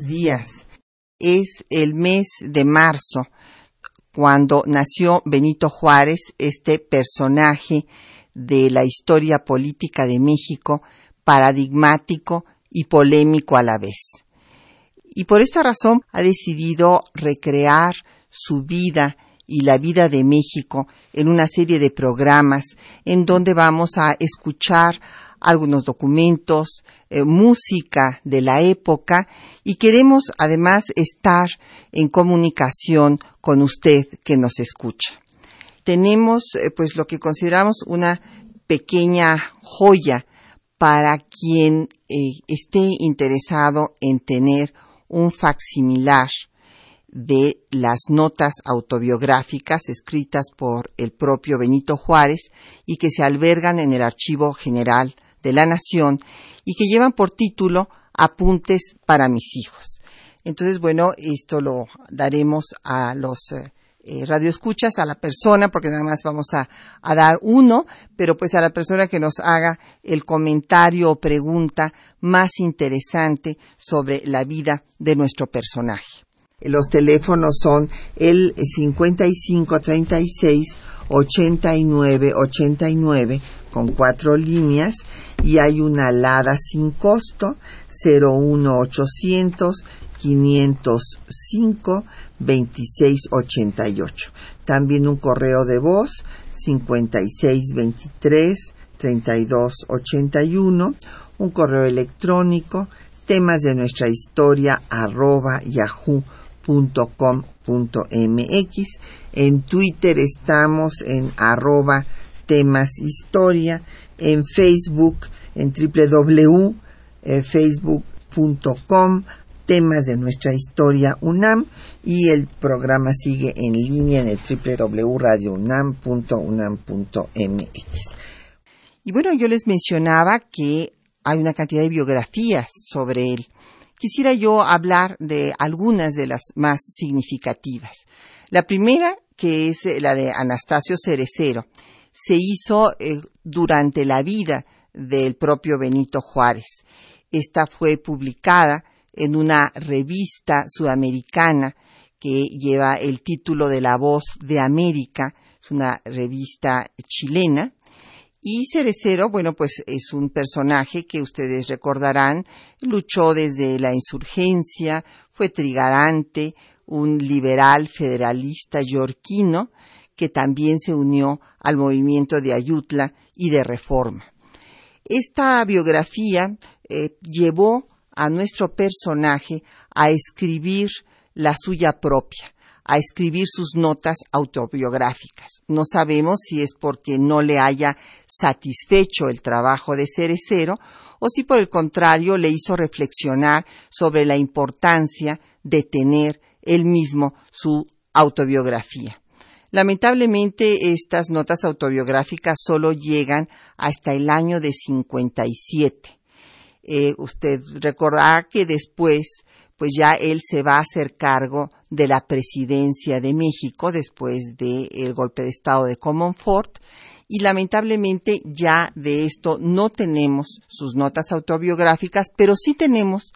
Días. Es el mes de marzo cuando nació Benito Juárez, este personaje de la historia política de México, paradigmático y polémico a la vez. Y por esta razón ha decidido recrear su vida y la vida de México en una serie de programas en donde vamos a escuchar algunos documentos, eh, música de la época y queremos además estar en comunicación con usted que nos escucha. Tenemos eh, pues lo que consideramos una pequeña joya para quien eh, esté interesado en tener un facsimilar de las notas autobiográficas escritas por el propio Benito Juárez y que se albergan en el Archivo General de la Nación y que llevan por título Apuntes para mis hijos. Entonces, bueno, esto lo daremos a los eh, eh, radioescuchas, a la persona, porque nada más vamos a, a, dar uno, pero pues a la persona que nos haga el comentario o pregunta más interesante sobre la vida de nuestro personaje. Los teléfonos son el 5536 8989 con cuatro líneas y hay una alada sin costo 01800 505 2688. También un correo de voz 5623 3281, un correo electrónico temas de nuestra historia arroba yahoo.com.mx. En Twitter estamos en arroba temas historia, en Facebook, en www.facebook.com, temas de nuestra historia UNAM y el programa sigue en línea en el www.radiounam.unam.mx. Y bueno, yo les mencionaba que hay una cantidad de biografías sobre él. Quisiera yo hablar de algunas de las más significativas. La primera, que es la de Anastasio Cerecero, se hizo eh, durante la vida del propio Benito Juárez. Esta fue publicada en una revista sudamericana que lleva el título de La Voz de América, es una revista chilena. Y Cerecero, bueno, pues es un personaje que ustedes recordarán, luchó desde la insurgencia, fue trigarante, un liberal federalista yorquino, que también se unió al movimiento de Ayutla y de Reforma. Esta biografía eh, llevó a nuestro personaje a escribir la suya propia, a escribir sus notas autobiográficas. No sabemos si es porque no le haya satisfecho el trabajo de Cerecero o si por el contrario le hizo reflexionar sobre la importancia de tener él mismo su autobiografía. Lamentablemente, estas notas autobiográficas solo llegan hasta el año de 57. Eh, usted recordará que después, pues ya él se va a hacer cargo de la presidencia de México después del golpe de Estado de Comonfort y lamentablemente ya de esto no tenemos sus notas autobiográficas, pero sí tenemos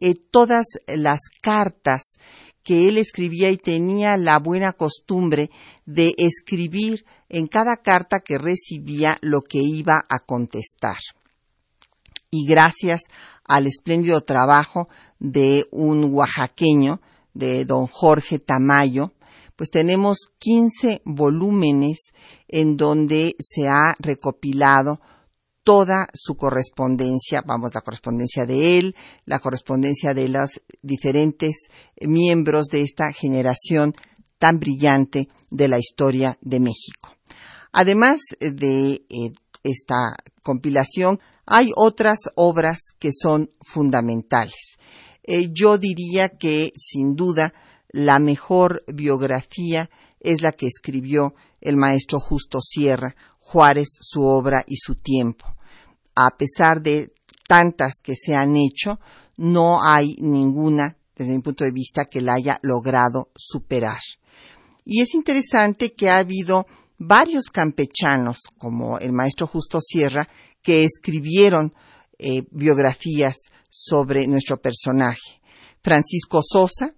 eh, todas las cartas que él escribía y tenía la buena costumbre de escribir en cada carta que recibía lo que iba a contestar. Y gracias al espléndido trabajo de un oaxaqueño, de don Jorge Tamayo, pues tenemos 15 volúmenes en donde se ha recopilado toda su correspondencia, vamos, la correspondencia de él, la correspondencia de los diferentes miembros de esta generación tan brillante de la historia de México. Además de eh, esta compilación, hay otras obras que son fundamentales. Eh, yo diría que, sin duda, la mejor biografía es la que escribió el maestro Justo Sierra, Juárez, su obra y su tiempo. A pesar de tantas que se han hecho, no hay ninguna, desde mi punto de vista, que la haya logrado superar. Y es interesante que ha habido varios campechanos, como el maestro Justo Sierra, que escribieron eh, biografías sobre nuestro personaje. Francisco Sosa,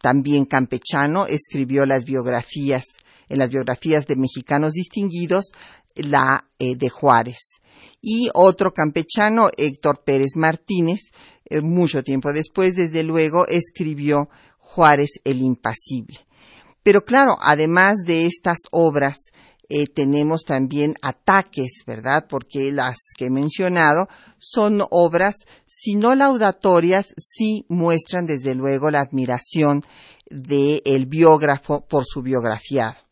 también campechano, escribió las biografías, en las biografías de mexicanos distinguidos, la eh, de Juárez. Y otro campechano, Héctor Pérez Martínez, eh, mucho tiempo después, desde luego, escribió Juárez el Impasible. Pero claro, además de estas obras, eh, tenemos también ataques, ¿verdad? Porque las que he mencionado son obras, si no laudatorias, sí muestran desde luego la admiración del biógrafo por su biografiado.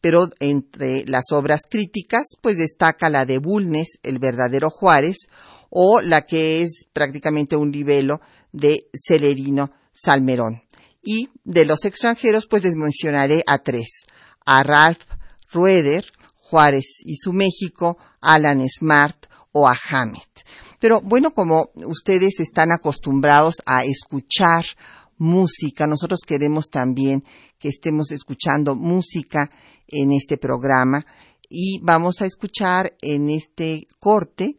Pero entre las obras críticas, pues destaca la de Bulnes, el verdadero Juárez, o la que es prácticamente un libelo de Celerino Salmerón. Y de los extranjeros, pues les mencionaré a tres. A Ralph Rueder, Juárez y su México, Alan Smart o a Hammett. Pero bueno, como ustedes están acostumbrados a escuchar música, nosotros queremos también que estemos escuchando música en este programa y vamos a escuchar en este corte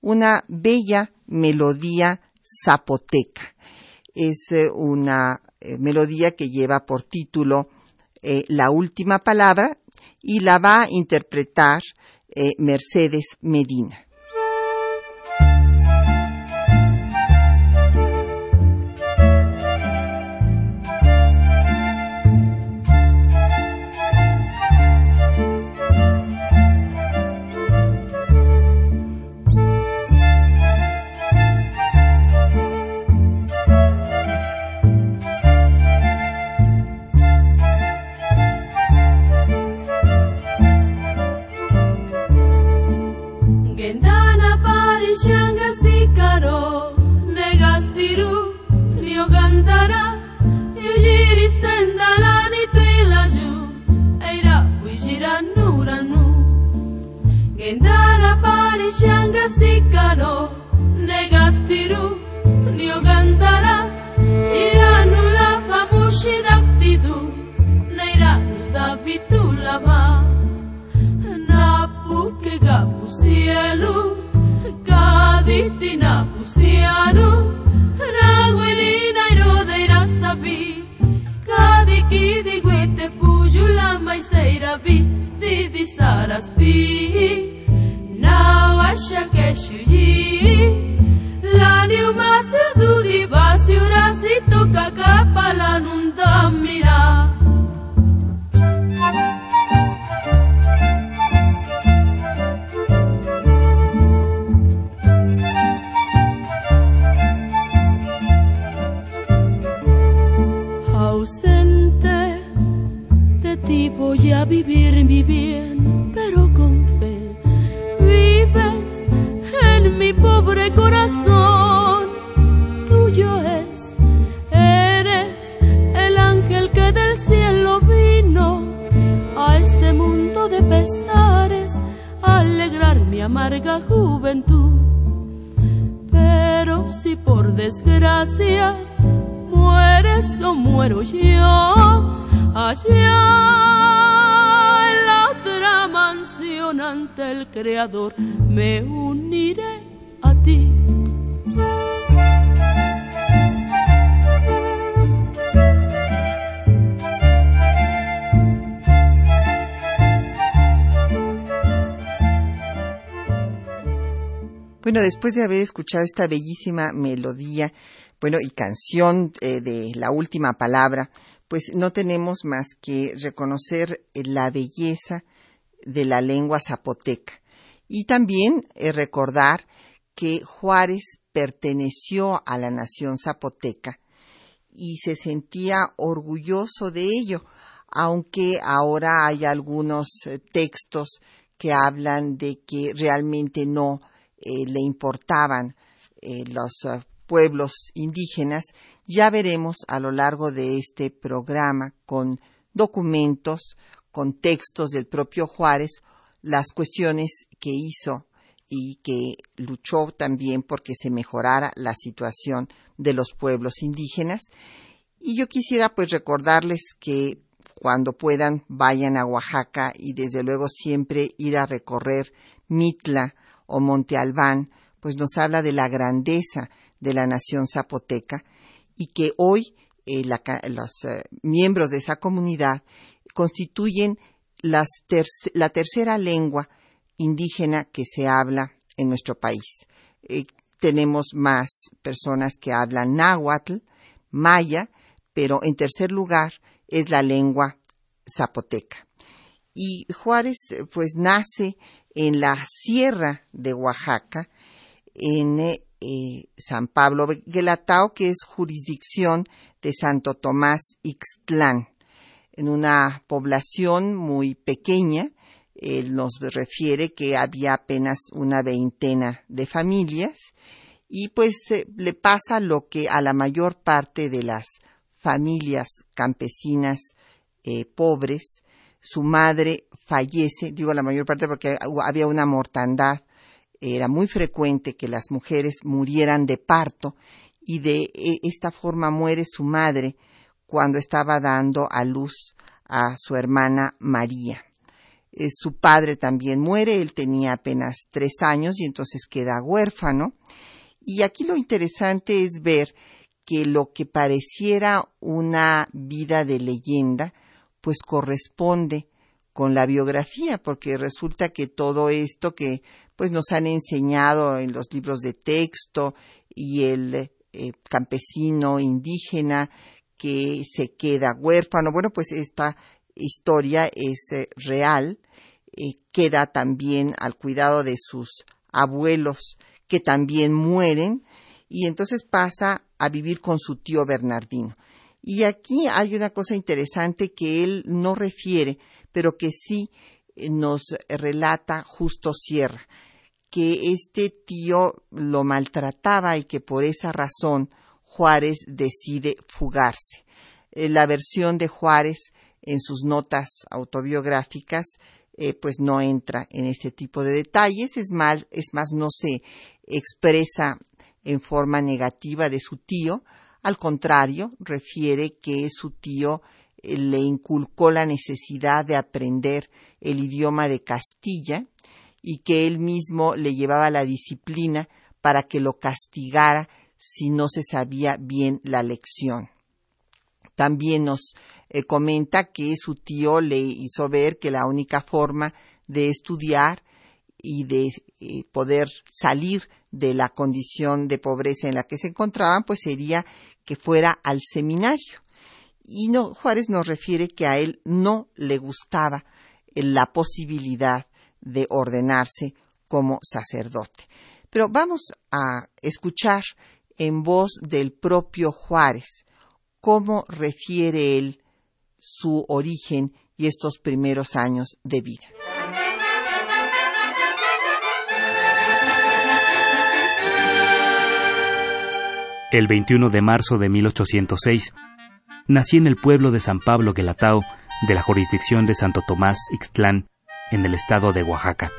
una bella melodía zapoteca. Es eh, una eh, melodía que lleva por título eh, La última palabra y la va a interpretar Mercedes Medina. Indala pali shanga sikano negastiru niogandara iranula famushi daftidu neiranu sabitulava napu ke gapu cielu kaditi napu cielu raguelina irodeira sabi. Kadikidi guete puyulama y seirabi didi saraspi. Acha que chuyi La niu masio dudi basio rasito kakapa la nundamira Ausente de ti voy a vivir mi vida mi pobre corazón, tuyo es, eres el ángel que del cielo vino a este mundo de pesares, a alegrar mi amarga juventud. Pero si por desgracia mueres o muero yo, allá en la otra mansión ante el Creador me uniré Bueno, después de haber escuchado esta bellísima melodía, bueno, y canción eh, de la última palabra, pues no tenemos más que reconocer eh, la belleza de la lengua zapoteca. Y también eh, recordar que Juárez perteneció a la nación zapoteca y se sentía orgulloso de ello, aunque ahora hay algunos textos que hablan de que realmente no eh, le importaban eh, los eh, pueblos indígenas, ya veremos a lo largo de este programa con documentos, con textos del propio Juárez, las cuestiones que hizo y que luchó también porque se mejorara la situación de los pueblos indígenas. Y yo quisiera pues recordarles que cuando puedan vayan a Oaxaca y desde luego siempre ir a recorrer Mitla o Monte Albán, pues nos habla de la grandeza de la nación zapoteca y que hoy eh, los eh, miembros de esa comunidad constituyen la tercera lengua indígena que se habla en nuestro país. Eh, tenemos más personas que hablan náhuatl, maya, pero en tercer lugar es la lengua zapoteca. Y Juárez pues nace en la sierra de Oaxaca, en eh, San Pablo Guelatao, que es jurisdicción de Santo Tomás Ixtlán, en una población muy pequeña. Él nos refiere que había apenas una veintena de familias y pues eh, le pasa lo que a la mayor parte de las familias campesinas eh, pobres su madre fallece, digo la mayor parte porque había una mortandad, era muy frecuente que las mujeres murieran de parto y de e, esta forma muere su madre cuando estaba dando a luz a su hermana María. Eh, su padre también muere, él tenía apenas tres años y entonces queda huérfano. Y aquí lo interesante es ver que lo que pareciera una vida de leyenda, pues corresponde con la biografía, porque resulta que todo esto que pues nos han enseñado en los libros de texto y el eh, campesino indígena que se queda huérfano, bueno, pues esta historia es eh, real, eh, queda también al cuidado de sus abuelos que también mueren y entonces pasa a vivir con su tío Bernardino. Y aquí hay una cosa interesante que él no refiere, pero que sí eh, nos relata justo Sierra, que este tío lo maltrataba y que por esa razón Juárez decide fugarse. Eh, la versión de Juárez en sus notas autobiográficas eh, pues no entra en este tipo de detalles, es más, es más, no se expresa en forma negativa de su tío, al contrario, refiere que su tío eh, le inculcó la necesidad de aprender el idioma de Castilla y que él mismo le llevaba la disciplina para que lo castigara si no se sabía bien la lección. También nos eh, comenta que su tío le hizo ver que la única forma de estudiar y de eh, poder salir de la condición de pobreza en la que se encontraban, pues sería que fuera al seminario. Y no, Juárez nos refiere que a él no le gustaba la posibilidad de ordenarse como sacerdote. Pero vamos a escuchar en voz del propio Juárez cómo refiere él su origen y estos primeros años de vida. El 21 de marzo de 1806, nací en el pueblo de San Pablo Guelatao, de la jurisdicción de Santo Tomás Ixtlán, en el estado de Oaxaca.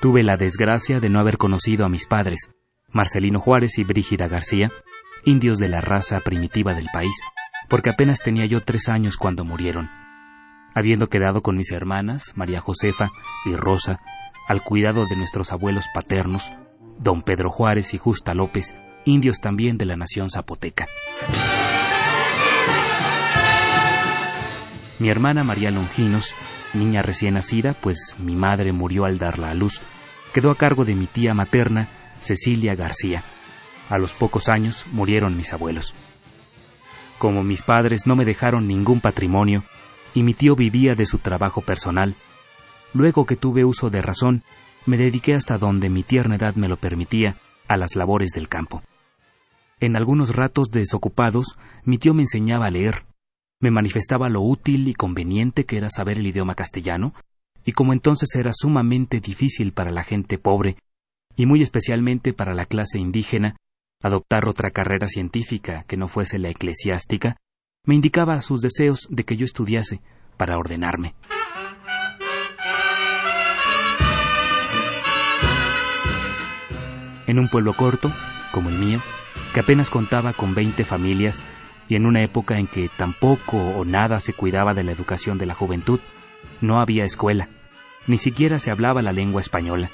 Tuve la desgracia de no haber conocido a mis padres, Marcelino Juárez y Brígida García, indios de la raza primitiva del país, porque apenas tenía yo tres años cuando murieron. Habiendo quedado con mis hermanas, María Josefa y Rosa, al cuidado de nuestros abuelos paternos, don Pedro Juárez y Justa López, indios también de la nación zapoteca. Mi hermana María Longinos, niña recién nacida, pues mi madre murió al darla a luz, quedó a cargo de mi tía materna, Cecilia García. A los pocos años murieron mis abuelos. Como mis padres no me dejaron ningún patrimonio y mi tío vivía de su trabajo personal, luego que tuve uso de razón, me dediqué hasta donde mi tierna edad me lo permitía a las labores del campo. En algunos ratos desocupados, mi tío me enseñaba a leer, me manifestaba lo útil y conveniente que era saber el idioma castellano, y como entonces era sumamente difícil para la gente pobre, y muy especialmente para la clase indígena, adoptar otra carrera científica que no fuese la eclesiástica, me indicaba sus deseos de que yo estudiase para ordenarme. En un pueblo corto, como el mío, que apenas contaba con veinte familias y en una época en que tampoco o nada se cuidaba de la educación de la juventud, no había escuela, ni siquiera se hablaba la lengua española,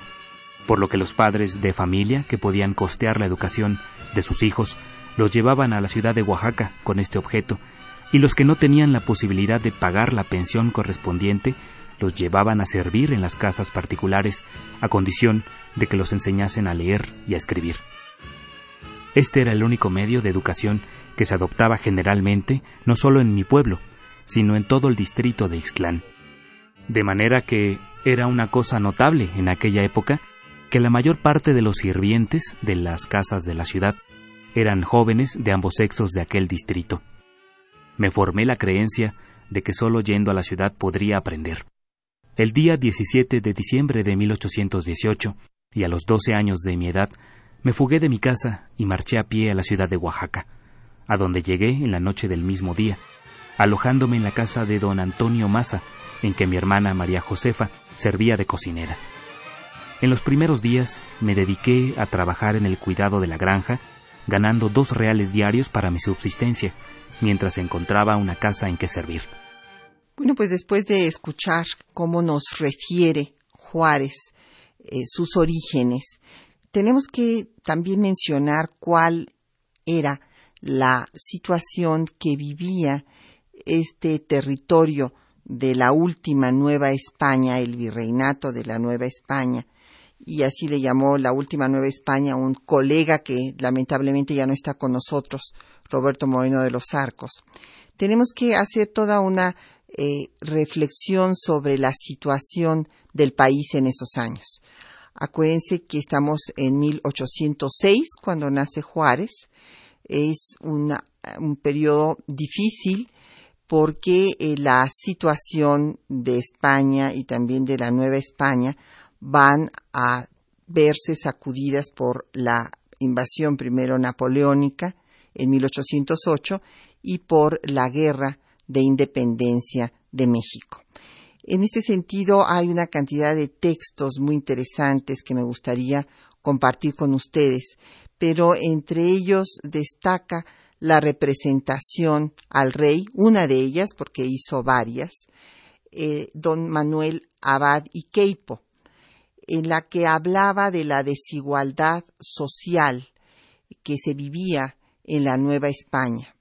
por lo que los padres de familia que podían costear la educación de sus hijos los llevaban a la ciudad de Oaxaca con este objeto, y los que no tenían la posibilidad de pagar la pensión correspondiente los llevaban a servir en las casas particulares a condición de que los enseñasen a leer y a escribir. Este era el único medio de educación que se adoptaba generalmente no solo en mi pueblo, sino en todo el distrito de Ixtlán. De manera que era una cosa notable en aquella época que la mayor parte de los sirvientes de las casas de la ciudad eran jóvenes de ambos sexos de aquel distrito. Me formé la creencia de que solo yendo a la ciudad podría aprender. El día 17 de diciembre de 1818, y a los 12 años de mi edad, me fugué de mi casa y marché a pie a la ciudad de Oaxaca, a donde llegué en la noche del mismo día, alojándome en la casa de don Antonio Maza, en que mi hermana María Josefa servía de cocinera. En los primeros días me dediqué a trabajar en el cuidado de la granja, ganando dos reales diarios para mi subsistencia, mientras encontraba una casa en que servir. Bueno, pues después de escuchar cómo nos refiere Juárez eh, sus orígenes, tenemos que también mencionar cuál era la situación que vivía este territorio de la última Nueva España, el virreinato de la Nueva España, y así le llamó la última Nueva España un colega que lamentablemente ya no está con nosotros, Roberto Moreno de los Arcos. Tenemos que hacer toda una eh, reflexión sobre la situación del país en esos años. Acuérdense que estamos en 1806 cuando nace Juárez. Es un periodo difícil porque eh, la situación de España y también de la Nueva España van a verse sacudidas por la invasión primero napoleónica en 1808 y por la guerra de independencia de México. En este sentido, hay una cantidad de textos muy interesantes que me gustaría compartir con ustedes, pero entre ellos destaca la representación al rey, una de ellas, porque hizo varias, eh, don Manuel Abad y Queipo, en la que hablaba de la desigualdad social que se vivía en la Nueva España.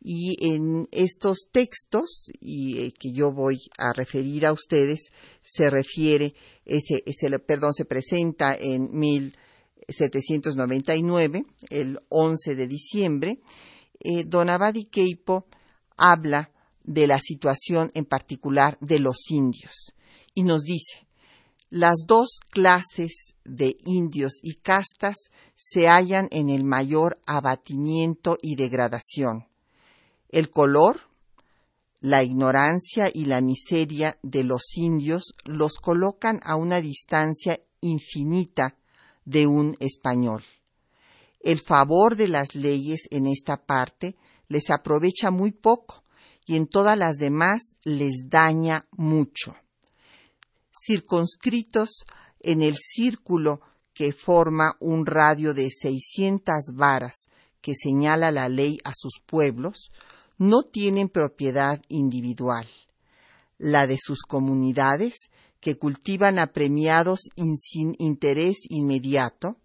Y en estos textos, y eh, que yo voy a referir a ustedes, se refiere, ese, perdón, se presenta en 1799, el 11 de diciembre, eh, don Abadi Keipo habla de la situación en particular de los indios y nos dice, las dos clases de indios y castas se hallan en el mayor abatimiento y degradación el color, la ignorancia y la miseria de los indios los colocan a una distancia infinita de un español. El favor de las leyes en esta parte les aprovecha muy poco y en todas las demás les daña mucho. Circunscritos en el círculo que forma un radio de seiscientas varas que señala la ley a sus pueblos, no tienen propiedad individual. La de sus comunidades, que cultivan apremiados sin interés inmediato,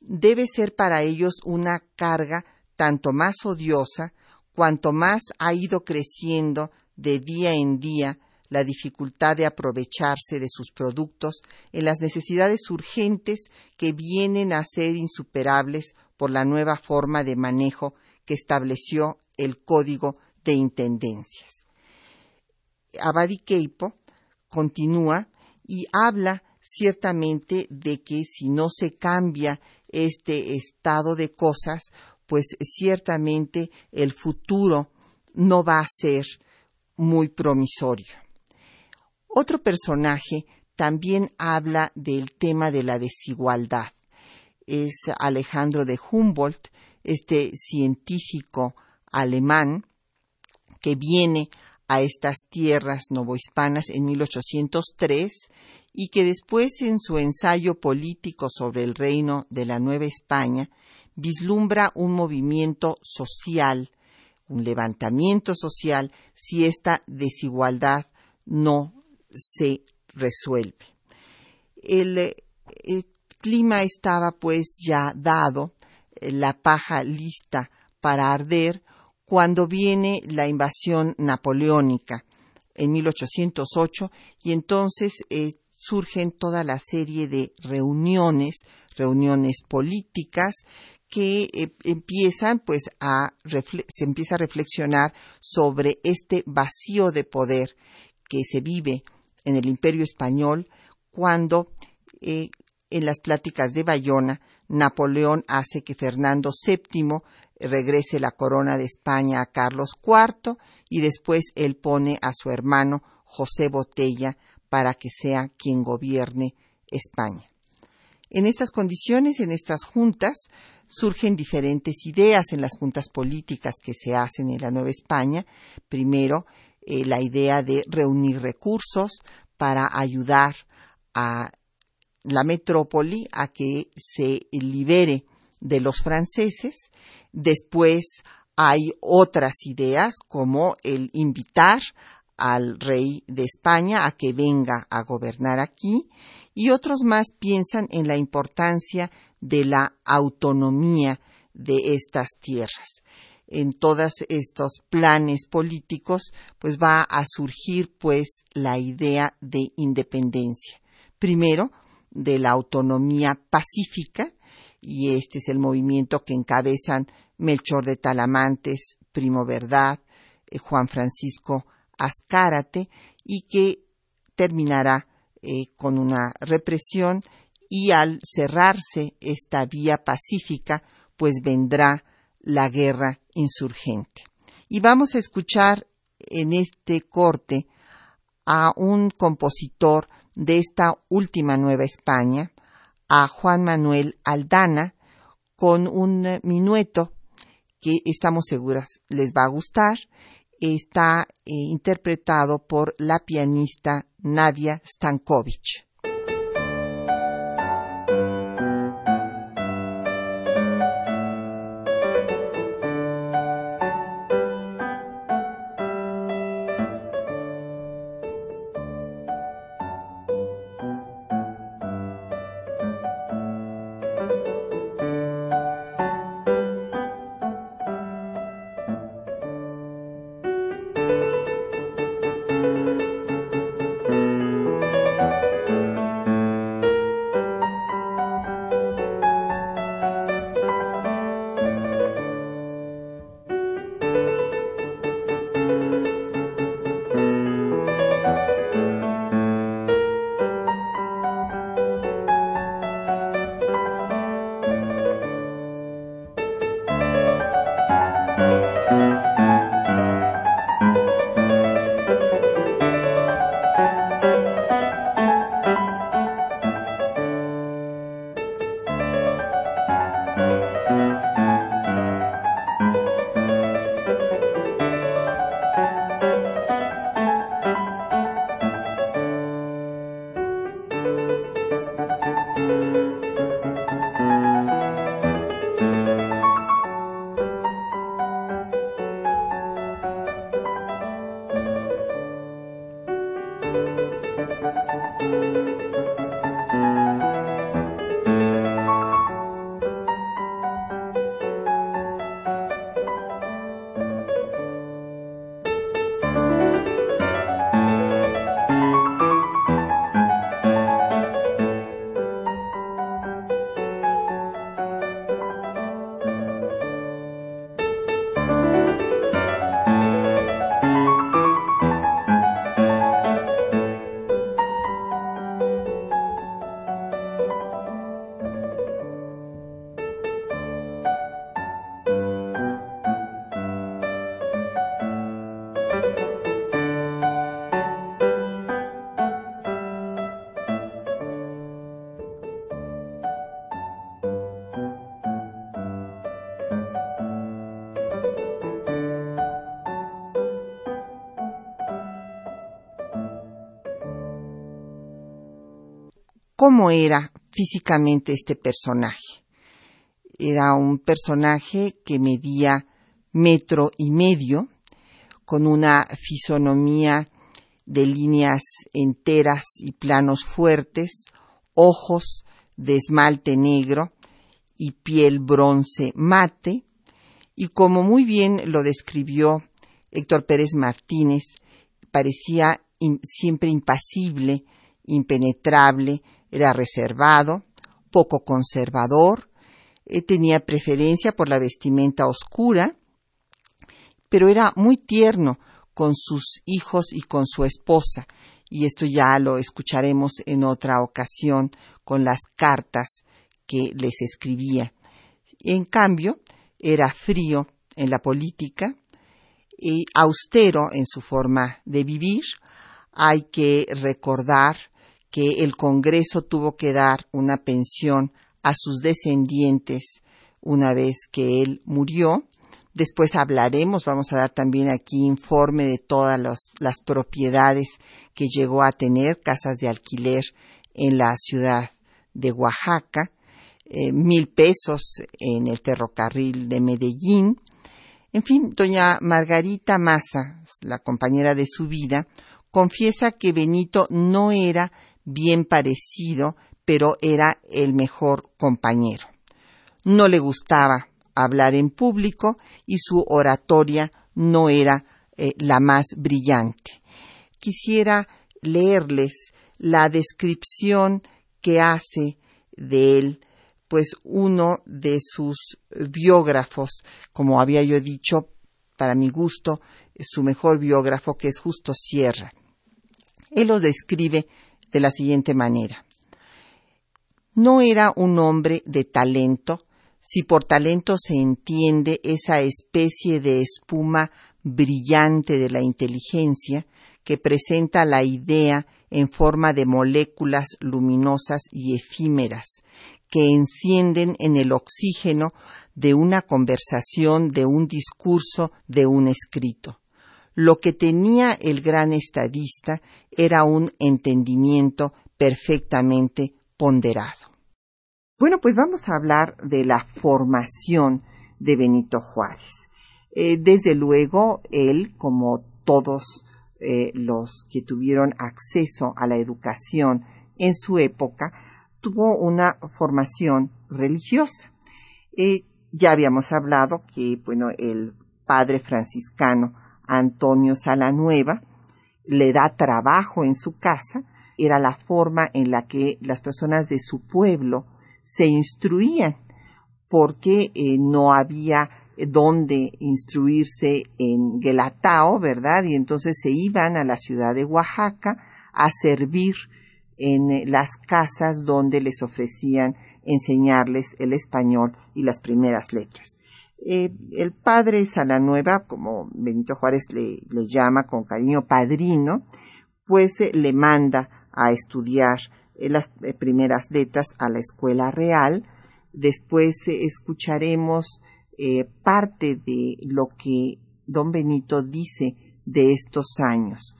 debe ser para ellos una carga tanto más odiosa cuanto más ha ido creciendo de día en día la dificultad de aprovecharse de sus productos en las necesidades urgentes que vienen a ser insuperables por la nueva forma de manejo que estableció el Código de Intendencias. Abadi Keipo continúa y habla ciertamente de que si no se cambia este estado de cosas, pues ciertamente el futuro no va a ser muy promisorio. Otro personaje también habla del tema de la desigualdad. Es Alejandro de Humboldt, este científico alemán que viene a estas tierras novohispanas en 1803 y que después en su ensayo político sobre el reino de la Nueva España vislumbra un movimiento social, un levantamiento social si esta desigualdad no se resuelve. El, clima estaba pues ya dado, la paja lista para arder, cuando viene la invasión napoleónica en 1808 y entonces eh, surgen toda la serie de reuniones, reuniones políticas que eh, empiezan pues a se empieza a reflexionar sobre este vacío de poder que se vive en el Imperio español cuando eh, en las pláticas de Bayona Napoleón hace que Fernando VII regrese la corona de España a Carlos IV y después él pone a su hermano José Botella para que sea quien gobierne España. En estas condiciones, en estas juntas, surgen diferentes ideas en las juntas políticas que se hacen en la Nueva España. Primero, eh, la idea de reunir recursos para ayudar a la metrópoli a que se libere de los franceses. Después hay otras ideas como el invitar al rey de España a que venga a gobernar aquí y otros más piensan en la importancia de la autonomía de estas tierras. En todos estos planes políticos, pues va a surgir pues la idea de independencia. Primero, de la autonomía pacífica, y este es el movimiento que encabezan Melchor de Talamantes, Primo Verdad, eh, Juan Francisco Azcárate y que terminará eh, con una represión y al cerrarse esta vía pacífica, pues vendrá la guerra insurgente. Y vamos a escuchar en este corte a un compositor de esta última Nueva España, a Juan Manuel Aldana, con un minueto que estamos seguras les va a gustar está eh, interpretado por la pianista Nadia Stankovic. Cómo era físicamente este personaje. Era un personaje que medía metro y medio, con una fisonomía de líneas enteras y planos fuertes, ojos de esmalte negro y piel bronce mate, y como muy bien lo describió Héctor Pérez Martínez, parecía siempre impasible, impenetrable, era reservado, poco conservador, eh, tenía preferencia por la vestimenta oscura, pero era muy tierno con sus hijos y con su esposa, y esto ya lo escucharemos en otra ocasión con las cartas que les escribía. En cambio, era frío en la política y austero en su forma de vivir. Hay que recordar que el Congreso tuvo que dar una pensión a sus descendientes una vez que él murió Después hablaremos, vamos a dar también aquí informe de todas las propiedades que llegó a tener, casas de alquiler en la ciudad de Oaxaca, eh, mil pesos en el ferrocarril de Medellín. En fin, doña Margarita Maza, la compañera de su vida, confiesa que Benito no era bien parecido, pero era el mejor compañero. No le gustaba hablar en público y su oratoria no era eh, la más brillante. Quisiera leerles la descripción que hace de él, pues uno de sus biógrafos, como había yo dicho, para mi gusto, su mejor biógrafo, que es Justo Sierra. Él lo describe de la siguiente manera. No era un hombre de talento, si por talento se entiende esa especie de espuma brillante de la inteligencia que presenta la idea en forma de moléculas luminosas y efímeras que encienden en el oxígeno de una conversación, de un discurso, de un escrito. Lo que tenía el gran estadista era un entendimiento perfectamente ponderado. Bueno, pues vamos a hablar de la formación de Benito Juárez. Eh, desde luego, él, como todos eh, los que tuvieron acceso a la educación en su época, tuvo una formación religiosa. Eh, ya habíamos hablado que, bueno, el padre franciscano Antonio Salanueva le da trabajo en su casa, era la forma en la que las personas de su pueblo se instruían porque eh, no había donde instruirse en Guelatao, ¿verdad? Y entonces se iban a la ciudad de Oaxaca a servir en eh, las casas donde les ofrecían enseñarles el español y las primeras letras. Eh, el padre Salanueva, como Benito Juárez le, llama con cariño padrino, pues le manda a estudiar las eh, primeras letras a la escuela real. Después eh, escucharemos eh, parte de lo que don Benito dice de estos años.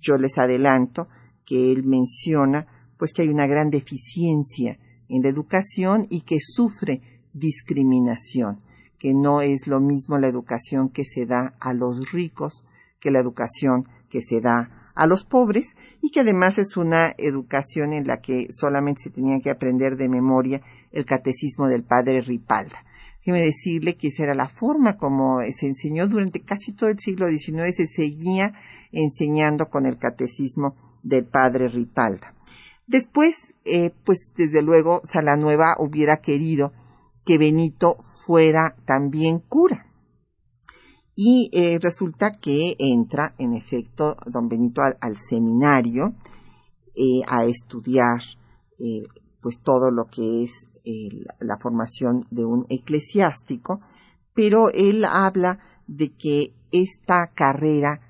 yo les adelanto que él menciona pues que hay una gran deficiencia en la educación y que sufre discriminación, que no es lo mismo la educación que se da a los ricos que la educación que se da a los pobres y que además es una educación en la que solamente se tenía que aprender de memoria el catecismo del padre Ripalda. Déjeme decirle que esa era la forma como se enseñó durante casi todo el siglo XIX, se seguía enseñando con el catecismo del padre Ripalda. Después, eh, pues desde luego, Salanueva hubiera querido que Benito fuera también cura y eh, resulta que entra, en efecto, don Benito al, seminario eh, a estudiar eh, pues todo lo que es la formación de un eclesiástico, pero él habla de que esta carrera,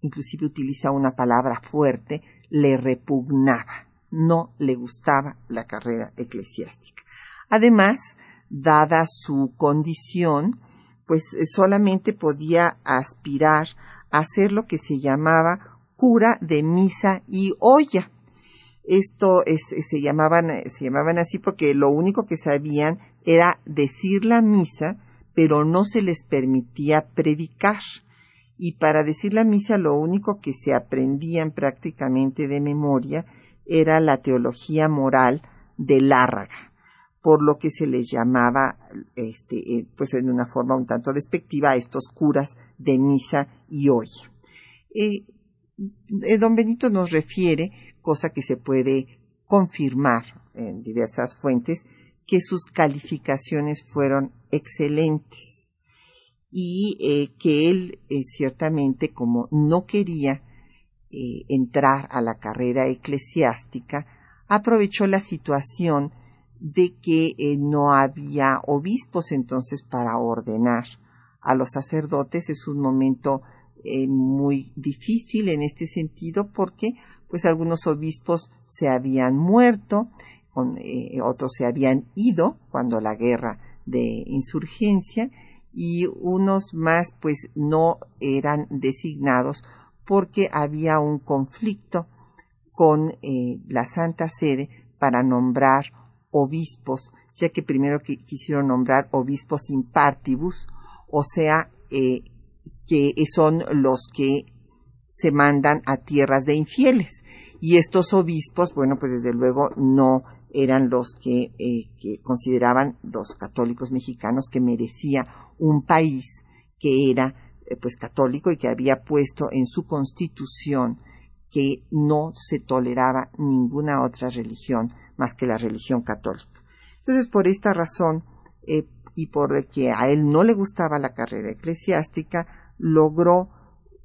inclusive utiliza una palabra fuerte, le repugnaba, no le gustaba la carrera eclesiástica. Además, dada su condición, pues eh, solamente podía aspirar a ser lo que se llamaba cura de misa y olla. Esto se, llamaban, se llamaban así porque lo único que sabían era decir la misa, pero no se les permitía predicar. Y para decir la misa lo único que se aprendían prácticamente de memoria era la teología moral de Lárraga, por lo que se les llamaba, este, eh, pues en una forma un tanto despectiva, a estos curas de misa y olla. Eh, eh, don Benito nos refiere, cosa que se puede confirmar en diversas fuentes, que sus calificaciones fueron excelentes y que él ciertamente como no quería entrar a la carrera eclesiástica, aprovechó la situación de que no había obispos entonces para ordenar a los sacerdotes. Es un momento eh, muy difícil en este sentido porque pues algunos obispos se habían muerto, eh, otros se habían ido cuando la guerra de insurgencia y unos más pues no eran designados porque había un conflicto con eh, la Santa Sede para nombrar obispos, ya que primero quisieron nombrar obispos impartibus, o sea, que son los que se mandan a tierras de infieles. Y estos obispos, bueno, pues desde luego no eran los que, eh, consideraban los católicos mexicanos que merecía un país que era eh, pues católico y que había puesto en su constitución que no se toleraba ninguna otra religión más que la religión católica. Entonces, por esta razón eh, y por que a él no le gustaba la carrera eclesiástica, logró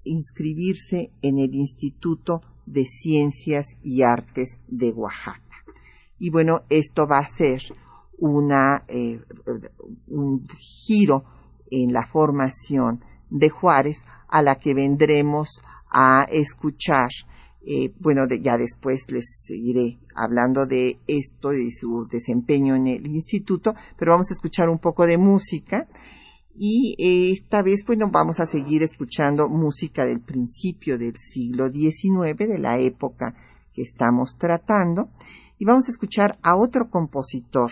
inscribirse en el Instituto de Ciencias y Artes de Oaxaca. Y bueno, esto va a ser una, eh, un giro en la formación de Juárez a la que vendremos a escuchar. Eh, bueno, ya después les seguiré hablando de esto y de su desempeño en el instituto, pero vamos a escuchar un poco de música y eh, esta vez nos vamos a seguir escuchando música del principio del siglo XIX, de la época que estamos tratando, y vamos a escuchar a otro compositor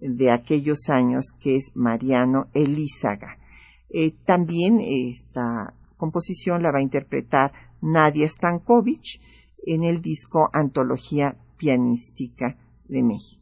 de aquellos años que es Mariano Elízaga. Eh, también esta composición la va a interpretar Nadia Stankovic en el disco Antología Pianística de México.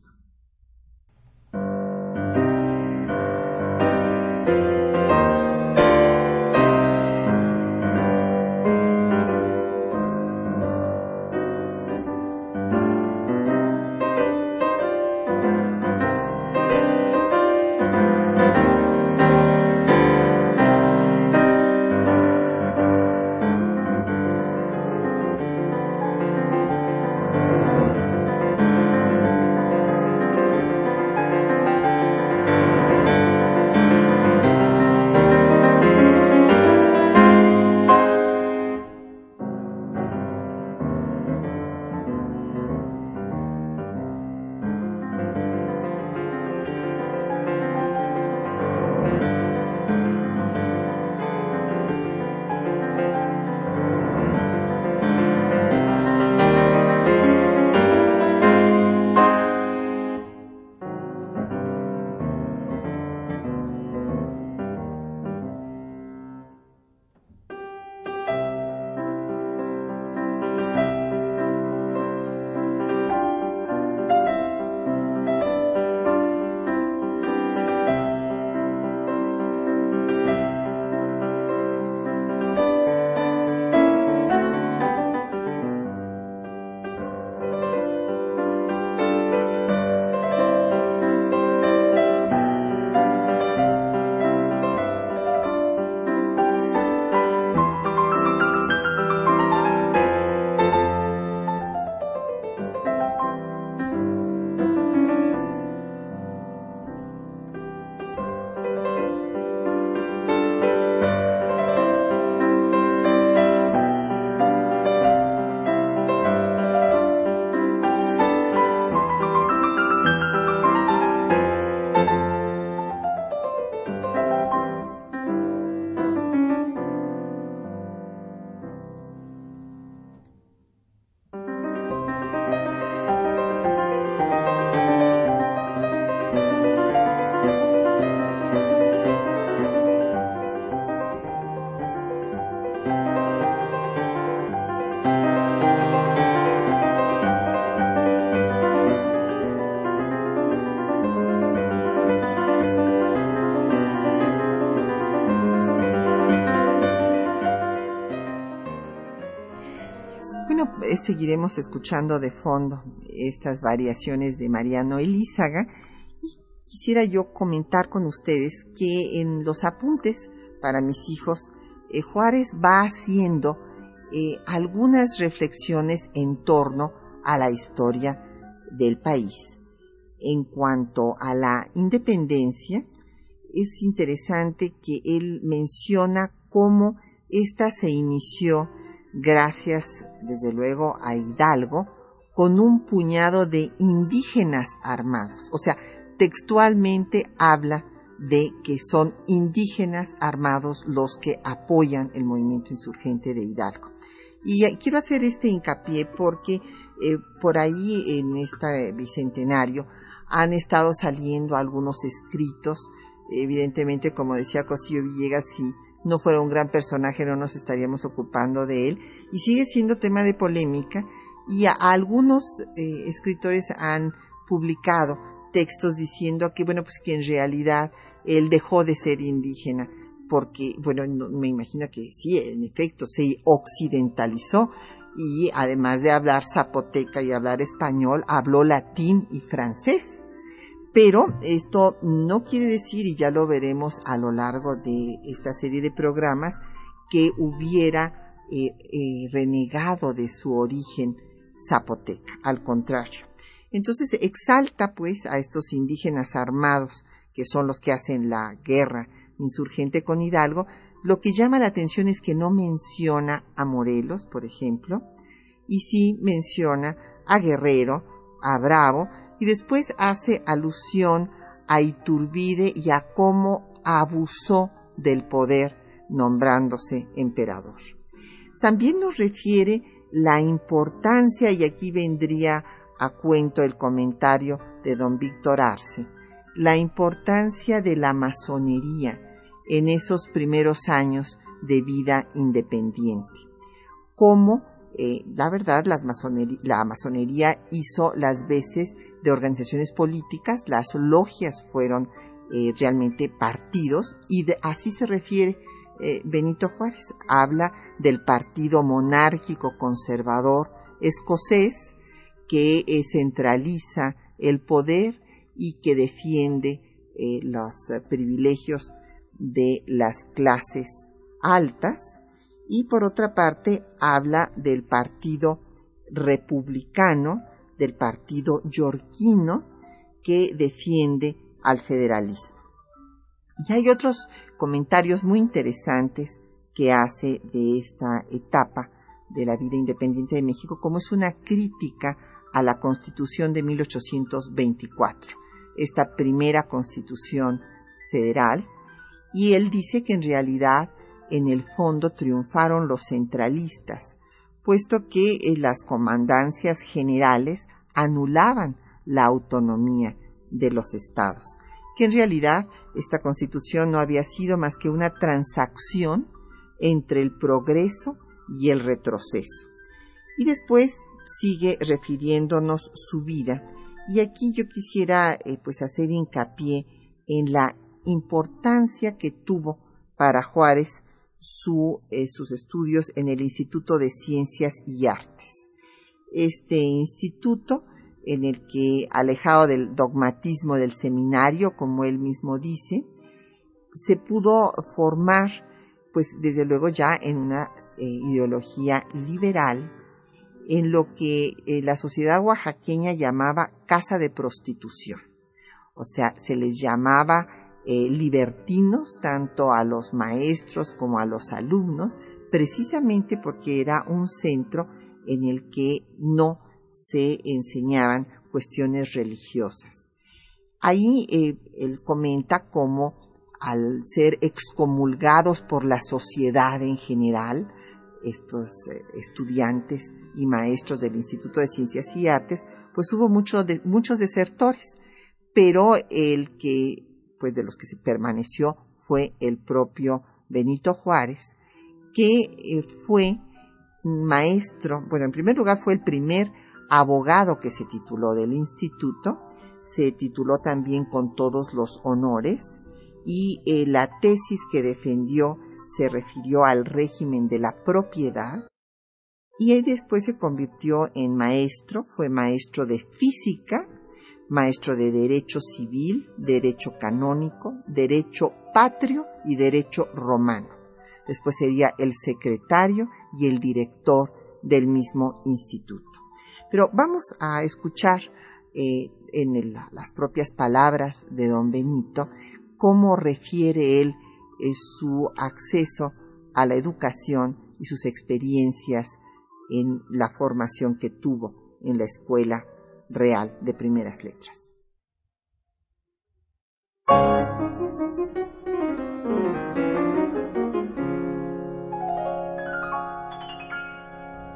Seguiremos escuchando de fondo estas variaciones de Mariano Elízaga. Quisiera yo comentar con ustedes que en los apuntes para mis hijos, eh, Juárez va haciendo eh, algunas reflexiones en torno a la historia del país. En cuanto a la independencia, es interesante que él menciona cómo ésta se inició gracias, desde luego, a Hidalgo, con un puñado de indígenas armados. O sea, textualmente habla de que son indígenas armados los que apoyan el movimiento insurgente de Hidalgo. Y quiero hacer este hincapié porque eh, por ahí en este bicentenario han estado saliendo algunos escritos, evidentemente como decía Cosío Villegas, si no fuera un gran personaje no nos estaríamos ocupando de él, y sigue siendo tema de polémica, y algunos eh, escritores han publicado textos diciendo que, bueno, pues que en realidad él dejó de ser indígena, porque, bueno, me imagino que sí, en efecto, se occidentalizó y además de hablar zapoteca y hablar español, habló latín y francés. Pero esto no quiere decir, y ya lo veremos a lo largo de esta serie de programas, que hubiera eh, eh, renegado de su origen zapoteca. Al contrario, entonces exalta pues a estos indígenas armados, que son los que hacen la guerra insurgente con Hidalgo. Lo que llama la atención es que no menciona a Morelos, por ejemplo, y sí menciona a Guerrero, a Bravo, y después hace alusión a Iturbide y a cómo abusó del poder nombrándose emperador. También nos refiere la importancia, y aquí vendría a cuento el comentario de don Víctor Arce, la importancia de la masonería en esos primeros años de vida independiente. Cómo, eh, la verdad, la masonería hizo las veces de organizaciones políticas, las logias fueron eh, realmente partidos y así se refiere eh, Benito Juárez. Habla del partido monárquico conservador escocés, que centraliza el poder y que defiende los privilegios de las clases altas y por otra parte habla del partido republicano, del partido yorquino que defiende al federalismo. Y hay otros comentarios muy interesantes que hace de esta etapa de la vida independiente de México, como es una crítica a la Constitución de 1824, esta primera Constitución federal, y él dice que en realidad en el fondo triunfaron los centralistas, puesto que eh, las comandancias generales anulaban la autonomía de los estados, que en realidad esta constitución no había sido más que una transacción entre el progreso y el retroceso. Y después sigue refiriéndonos su vida. Y aquí yo quisiera eh, pues hacer hincapié en la importancia que tuvo para Juárez su, eh, sus estudios en el Instituto de Ciencias y Artes. Este instituto en el que, alejado del dogmatismo del seminario, como él mismo dice, se pudo formar, pues desde luego ya en una eh, ideología liberal, en lo que eh, la sociedad oaxaqueña llamaba casa de prostitución. O sea, se les llamaba eh, libertinos tanto a los maestros como a los alumnos, precisamente porque era un centro en el que no se enseñaban cuestiones religiosas. Ahí eh, él comenta cómo al ser excomulgados por la sociedad en general, estos estudiantes y maestros del Instituto de Ciencias y Artes, pues hubo muchos desertores, pero el que, pues de los que se permaneció fue el propio Benito Juárez, que eh, fue maestro, bueno, en primer lugar fue el primer abogado que se tituló del instituto, se tituló también con todos los honores y eh, la tesis que defendió se refirió al régimen de la propiedad y él después se convirtió en maestro, fue maestro de física, maestro de derecho civil, derecho canónico, derecho patrio y derecho romano. Después sería el secretario y el director del mismo instituto. Pero vamos a escuchar eh, en las propias palabras de don Benito cómo refiere él eh, su acceso a la educación y sus experiencias en la formación que tuvo en la Escuela Real de Primeras Letras.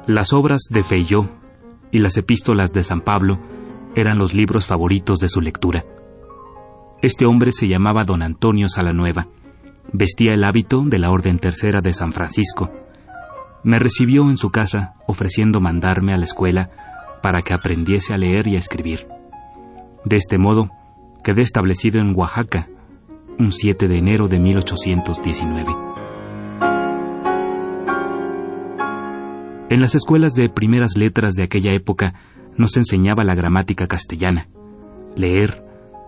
Las obras de Feilló y las epístolas de San Pablo eran los libros favoritos de su lectura. Este hombre se llamaba don Antonio Salanueva, vestía el hábito de la Orden Tercera de San Francisco me recibió en su casa ofreciendo mandarme a la escuela para que aprendiese a leer y a escribir. De este modo, quedé establecido en Oaxaca un 7 de enero de 1819. En las escuelas de primeras letras de aquella época nos enseñaba la gramática castellana, leer,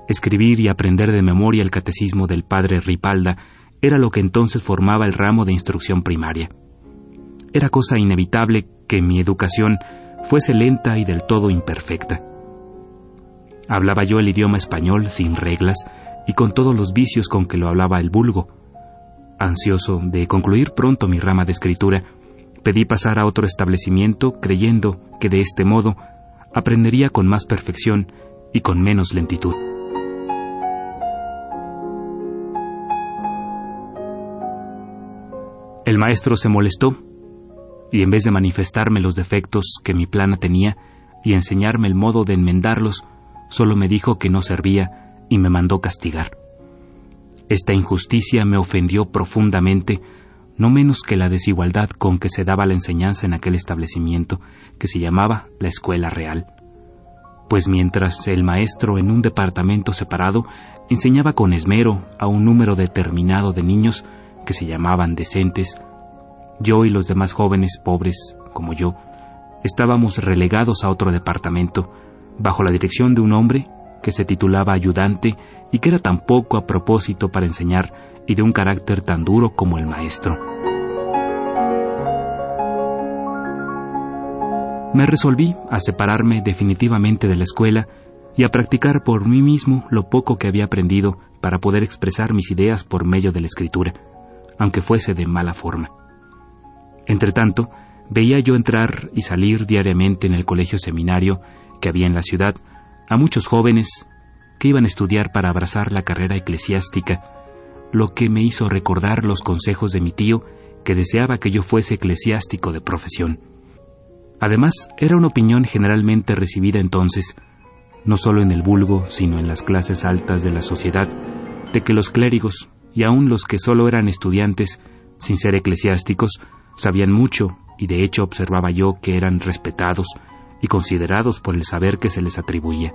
escribir y aprender de memoria el catecismo del padre Ripalda era lo que entonces formaba el ramo de instrucción primaria. Era cosa inevitable que mi educación fuese lenta y del todo imperfecta. Hablaba yo el idioma español sin reglas y con todos los vicios con que lo hablaba el vulgo. Ansioso de concluir pronto mi rama de escritura, pedí pasar a otro establecimiento creyendo que de este modo aprendería con más perfección y con menos lentitud. El maestro se molestó y en vez de manifestarme los defectos que mi plana tenía y enseñarme el modo de enmendarlos, solo me dijo que no servía y me mandó castigar. Esta injusticia me ofendió profundamente, no menos que la desigualdad con que se daba la enseñanza en aquel establecimiento que se llamaba la Escuela Real. Pues mientras el maestro en un departamento separado enseñaba con esmero a un número determinado de niños que se llamaban decentes, yo y los demás jóvenes pobres, como yo, estábamos relegados a otro departamento, bajo la dirección de un hombre que se titulaba ayudante y que era tan poco a propósito para enseñar y de un carácter tan duro como el maestro. Me resolví a separarme definitivamente de la escuela y a practicar por mí mismo lo poco que había aprendido para poder expresar mis ideas por medio de la escritura, aunque fuese de mala forma. Entretanto, veía yo entrar y salir diariamente en el colegio seminario que había en la ciudad a muchos jóvenes que iban a estudiar para abrazar la carrera eclesiástica, lo que me hizo recordar los consejos de mi tío que deseaba que yo fuese eclesiástico de profesión. Además, era una opinión generalmente recibida entonces, no solo en el vulgo, sino en las clases altas de la sociedad, de que los clérigos, y aun los que solo eran estudiantes, sin ser eclesiásticos, Sabían mucho y de hecho observaba yo que eran respetados y considerados por el saber que se les atribuía.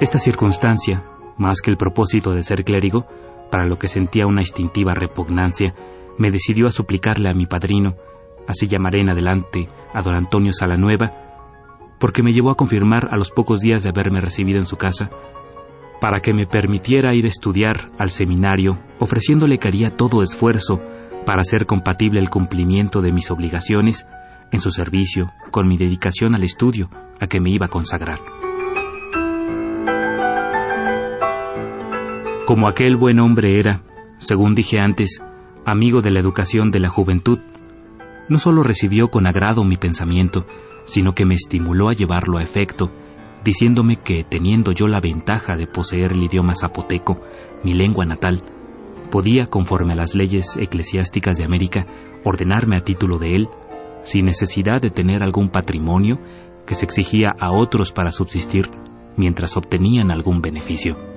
Esta circunstancia, más que el propósito de ser clérigo, para lo que sentía una instintiva repugnancia, me decidió a suplicarle a mi padrino, así llamaré en adelante a don Antonio Salanueva, porque me llevó a confirmar a los pocos días de haberme recibido en su casa para que me permitiera ir a estudiar al seminario, ofreciéndole que haría todo esfuerzo para hacer compatible el cumplimiento de mis obligaciones en su servicio con mi dedicación al estudio a que me iba a consagrar. Como aquel buen hombre era, según dije antes, amigo de la educación de la juventud, no solo recibió con agrado mi pensamiento, sino que me estimuló a llevarlo a efecto diciéndome que, teniendo yo la ventaja de poseer el idioma zapoteco, mi lengua natal, podía, conforme a las leyes eclesiásticas de América, ordenarme a título de él, sin necesidad de tener algún patrimonio que se exigía a otros para subsistir mientras obtenían algún beneficio.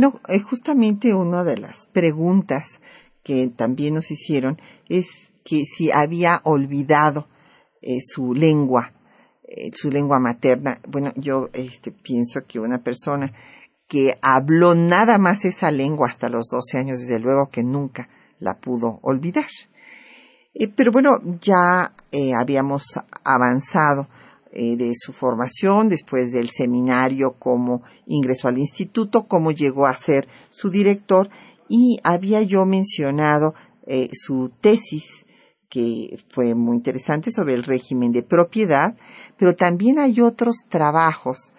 Bueno, eh, justamente una de las preguntas que también nos hicieron es que si había olvidado eh, su lengua eh, su lengua materna. Bueno, yo este, pienso que una persona que habló nada más esa lengua hasta los 12 años, desde luego que nunca la pudo olvidar. Pero bueno, ya habíamos avanzado eh, de su formación, después del seminario, cómo ingresó al instituto, cómo llegó a ser su director y había yo mencionado su tesis que fue muy interesante sobre el régimen de propiedad, pero también hay otros trabajos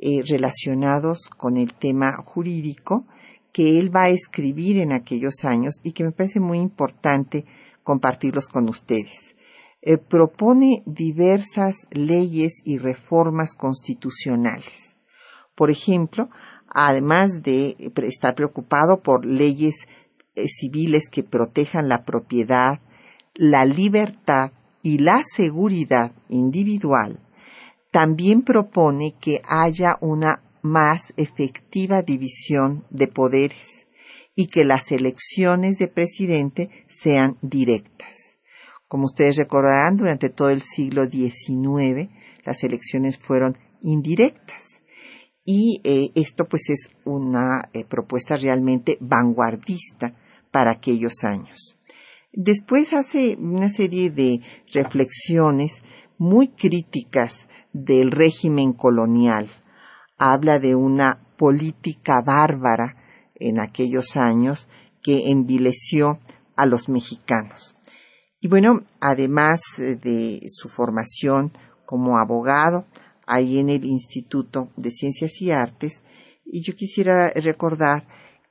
eh, relacionados con el tema jurídico que él va a escribir en aquellos años y que me parece muy importante compartirlos con ustedes. Eh, propone diversas leyes y reformas constitucionales. Por ejemplo, además de estar preocupado por leyes eh, civiles que protejan la propiedad, la libertad y la seguridad individual, también propone que haya una más efectiva división de poderes y que las elecciones de presidente sean directas. Como ustedes recordarán, durante todo el siglo XIX las elecciones fueron indirectas y eh, esto pues es una eh, propuesta realmente vanguardista para aquellos años. Después hace una serie de reflexiones muy críticas del régimen colonial. Habla de una política bárbara en aquellos años que envileció a los mexicanos. Y bueno, además de su formación como abogado, ahí en el Instituto de Ciencias y Artes, y yo quisiera recordar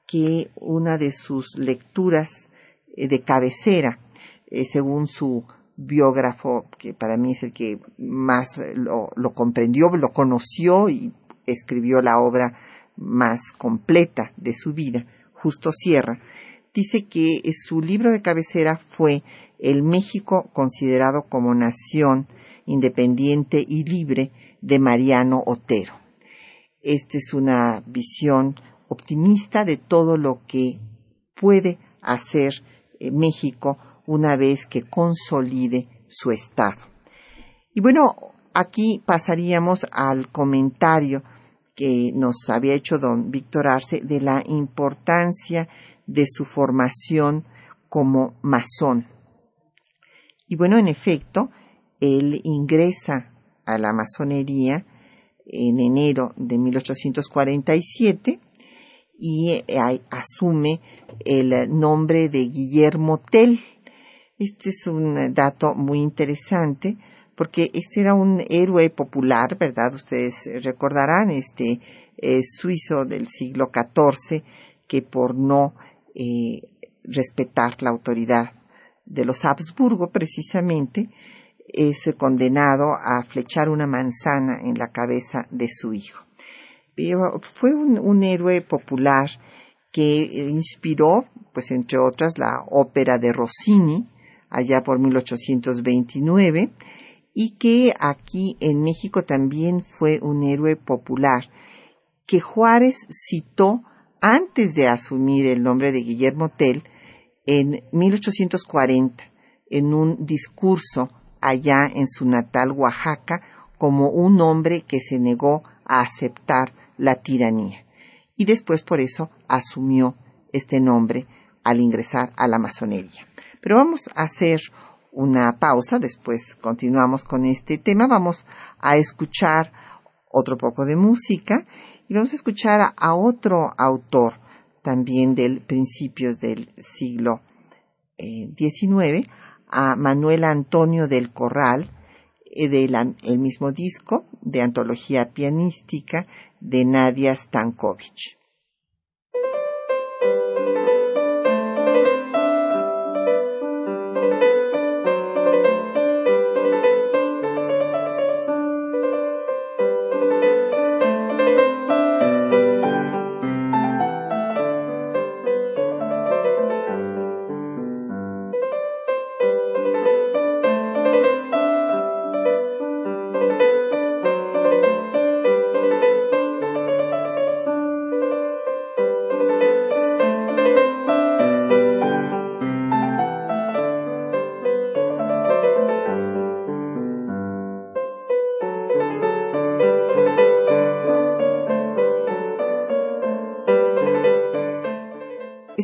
que una de sus lecturas eh, de cabecera, eh, según su biógrafo que para mí es el que más lo, comprendió, lo conoció y escribió la obra más completa de su vida, Justo Sierra, dice que su libro de cabecera fue El México considerado como nación independiente y libre de Mariano Otero. Esta es una visión optimista de todo lo que puede hacer eh, México una vez que consolide su estado. Y bueno, aquí pasaríamos al comentario que nos había hecho don Víctor Arce de la importancia de su formación como masón. Y bueno, en efecto, él ingresa a la masonería en enero de 1847 y eh, asume el nombre de Guillermo Tell este es un dato muy interesante porque este era un héroe popular, ¿verdad? Ustedes recordarán, este eh, suizo del siglo XIV que por no eh, respetar la autoridad de los Habsburgo precisamente es condenado a flechar una manzana en la cabeza de su hijo. Fue un héroe popular que inspiró, pues entre otras, la ópera de Rossini, allá por 1829, y que aquí en México también fue un héroe popular, que Juárez citó antes de asumir el nombre de Guillermo Tell en 1840, en un discurso allá en su natal Oaxaca, como un hombre que se negó a aceptar la tiranía. Y después por eso asumió este nombre al ingresar a la masonería. Pero vamos a hacer una pausa, después continuamos con este tema, vamos a escuchar otro poco de música y vamos a escuchar a, otro autor también del principios del siglo XIX, eh, a Manuel Antonio del Corral, eh, del mismo disco de antología pianística de Nadia Stankovic.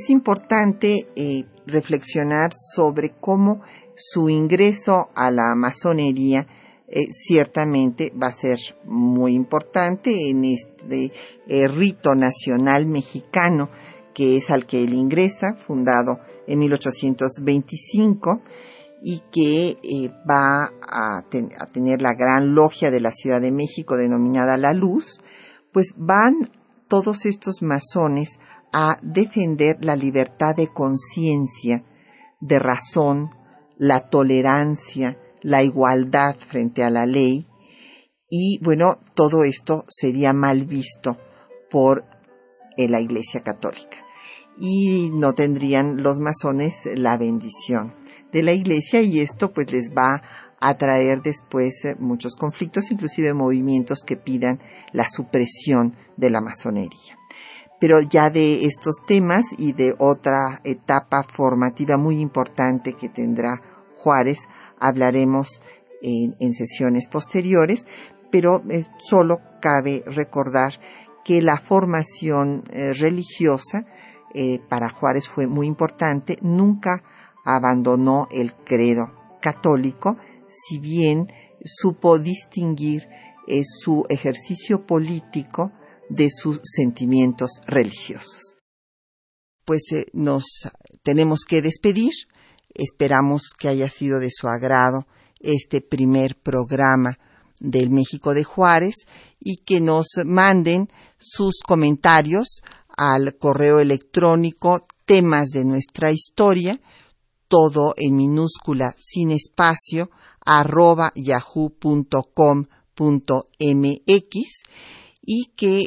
Es importante eh, reflexionar sobre cómo su ingreso a la masonería eh, ciertamente va a ser muy importante en este eh, rito nacional mexicano que es al que él ingresa, fundado en 1825 y que va a, a, tener la gran logia de la Ciudad de México denominada La Luz, pues van todos estos masones a defender la libertad de conciencia, de razón, la tolerancia, la igualdad frente a la ley, y bueno, todo esto sería mal visto por eh, la Iglesia Católica. Y no tendrían los masones la bendición de la iglesia y esto pues les va a traer después eh, muchos conflictos, inclusive movimientos que pidan la supresión de la masonería. Pero ya de estos temas y de otra etapa formativa muy importante que tendrá Juárez hablaremos en, sesiones posteriores, pero eh, solo cabe recordar que la formación eh, religiosa para Juárez fue muy importante, nunca abandonó el credo católico, si bien supo distinguir eh, su ejercicio político de sus sentimientos religiosos. Pues eh, nos tenemos que despedir. Esperamos que haya sido de su agrado este primer programa del México de Juárez y que nos manden sus comentarios al correo electrónico temas de nuestra historia todo en minúscula sin espacio arroba yahoo.com.mx y que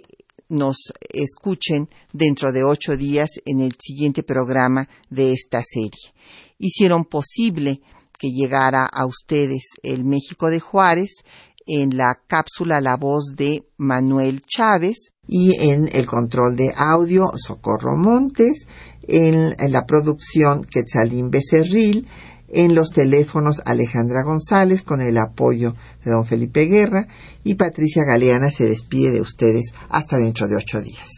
nos escuchen dentro de ocho días en el siguiente programa de esta serie. Hicieron posible que llegara a ustedes el México de Juárez en la cápsula La Voz de Manuel Chávez y en el control de audio Socorro Montes en, la producción Quetzalín Becerril, en los teléfonos Alejandra González con el apoyo de don Felipe Guerra y Patricia Galeana se despide de ustedes hasta dentro de ocho días.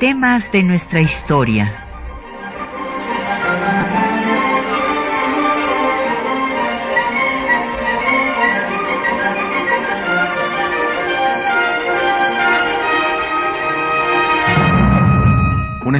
Temas de nuestra historia